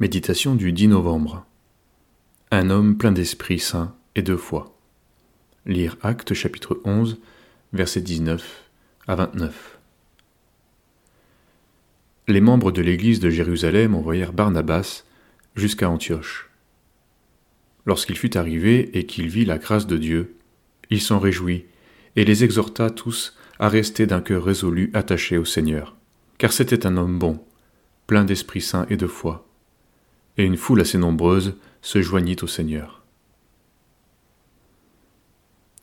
Méditation du 10 novembre. Un homme plein d'Esprit Saint et de foi. Lire Actes chapitre 11, versets 19 à 29. Les membres de l'Église de Jérusalem envoyèrent Barnabas jusqu'à Antioche. Lorsqu'il fut arrivé et qu'il vit la grâce de Dieu, il s'en réjouit et les exhorta tous à rester d'un cœur résolu attaché au Seigneur, car c'était un homme bon, plein d'Esprit Saint et de foi et une foule assez nombreuse se joignit au Seigneur.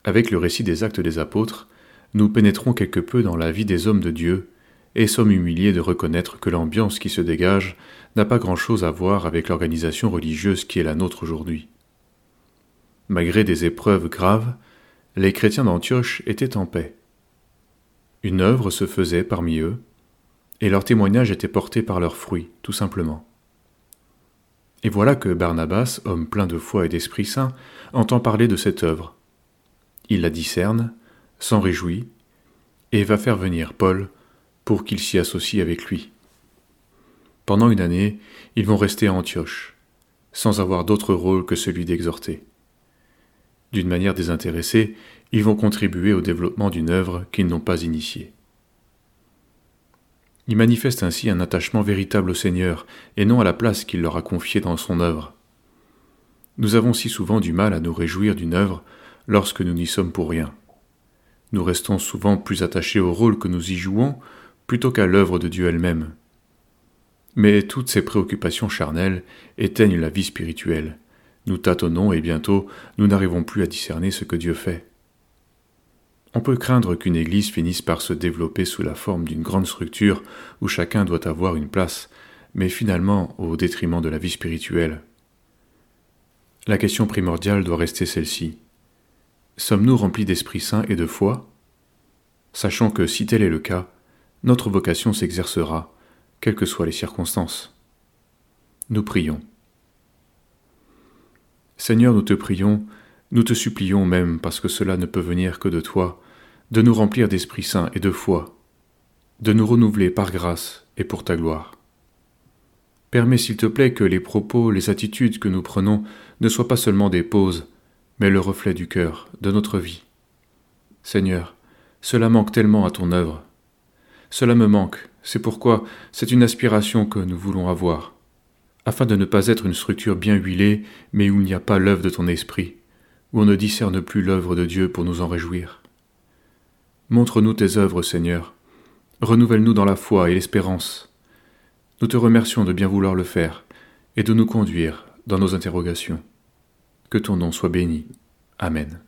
Avec le récit des actes des apôtres, nous pénétrons quelque peu dans la vie des hommes de Dieu et sommes humiliés de reconnaître que l'ambiance qui se dégage n'a pas grand-chose à voir avec l'organisation religieuse qui est la nôtre aujourd'hui. Malgré des épreuves graves, les chrétiens d'Antioche étaient en paix. Une œuvre se faisait parmi eux, et leur témoignage était porté par leurs fruits, tout simplement. Et voilà que Barnabas, homme plein de foi et d'Esprit Saint, entend parler de cette œuvre. Il la discerne, s'en réjouit, et va faire venir Paul pour qu'il s'y associe avec lui. Pendant une année, ils vont rester à Antioche, sans avoir d'autre rôle que celui d'exhorter. D'une manière désintéressée, ils vont contribuer au développement d'une œuvre qu'ils n'ont pas initiée. Ils manifestent ainsi un attachement véritable au Seigneur, et non à la place qu'il leur a confiée dans son œuvre. Nous avons si souvent du mal à nous réjouir d'une œuvre lorsque nous n'y sommes pour rien. Nous restons souvent plus attachés au rôle que nous y jouons plutôt qu'à l'œuvre de Dieu elle-même. Mais toutes ces préoccupations charnelles éteignent la vie spirituelle. Nous tâtonnons et bientôt nous n'arrivons plus à discerner ce que Dieu fait. On peut craindre qu'une Église finisse par se développer sous la forme d'une grande structure où chacun doit avoir une place, mais finalement au détriment de la vie spirituelle. La question primordiale doit rester celle-ci. Sommes-nous remplis d'Esprit Saint et de foi? Sachant que si tel est le cas, notre vocation s'exercera, quelles que soient les circonstances. Nous prions. Seigneur, nous te prions, nous te supplions même parce que cela ne peut venir que de toi, de nous remplir d'Esprit Saint et de foi, de nous renouveler par grâce et pour ta gloire. Permets s'il te plaît que les propos, les attitudes que nous prenons ne soient pas seulement des pauses, mais le reflet du cœur, de notre vie. Seigneur, cela manque tellement à ton œuvre. Cela me manque, c'est pourquoi c'est une aspiration que nous voulons avoir, afin de ne pas être une structure bien huilée, mais où il n'y a pas l'œuvre de ton esprit, où on ne discerne plus l'œuvre de Dieu pour nous en réjouir. Montre-nous tes œuvres, Seigneur. Renouvelle-nous dans la foi et l'espérance. Nous te remercions de bien vouloir le faire et de nous conduire dans nos interrogations. Que ton nom soit béni. Amen.